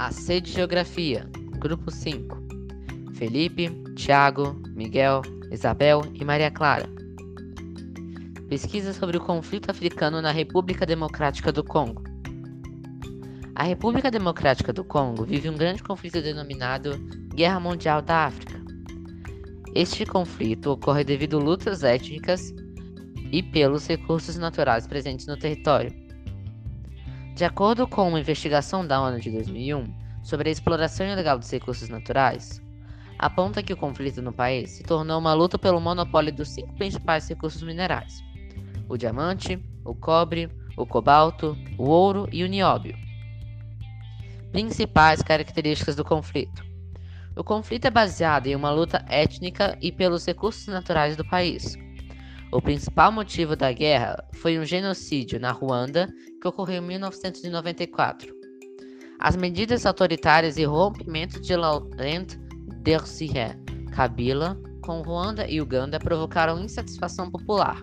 A C de Geografia, Grupo 5. Felipe, Tiago, Miguel, Isabel e Maria Clara. Pesquisa sobre o conflito africano na República Democrática do Congo. A República Democrática do Congo vive um grande conflito denominado Guerra Mundial da África. Este conflito ocorre devido a lutas étnicas e pelos recursos naturais presentes no território. De acordo com uma investigação da ONU de 2001 sobre a exploração ilegal dos recursos naturais, aponta que o conflito no país se tornou uma luta pelo monopólio dos cinco principais recursos minerais: o diamante, o cobre, o cobalto, o ouro e o nióbio. Principais características do conflito: o conflito é baseado em uma luta étnica e pelos recursos naturais do país o principal motivo da guerra foi um genocídio na Ruanda que ocorreu em 1994. As medidas autoritárias e rompimento de Laurent Desire Kabila com Ruanda e Uganda provocaram insatisfação popular.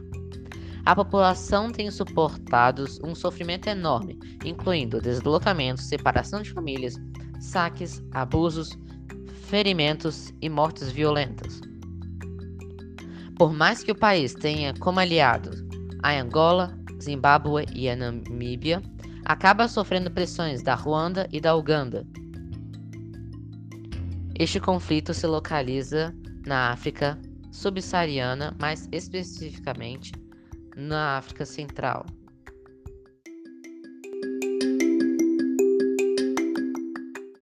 A população tem suportado um sofrimento enorme, incluindo deslocamentos, separação de famílias, saques, abusos, ferimentos e mortes violentas. Por mais que o país tenha como aliados a Angola, Zimbábue e a Namíbia, acaba sofrendo pressões da Ruanda e da Uganda. Este conflito se localiza na África subsaariana, mais especificamente na África Central.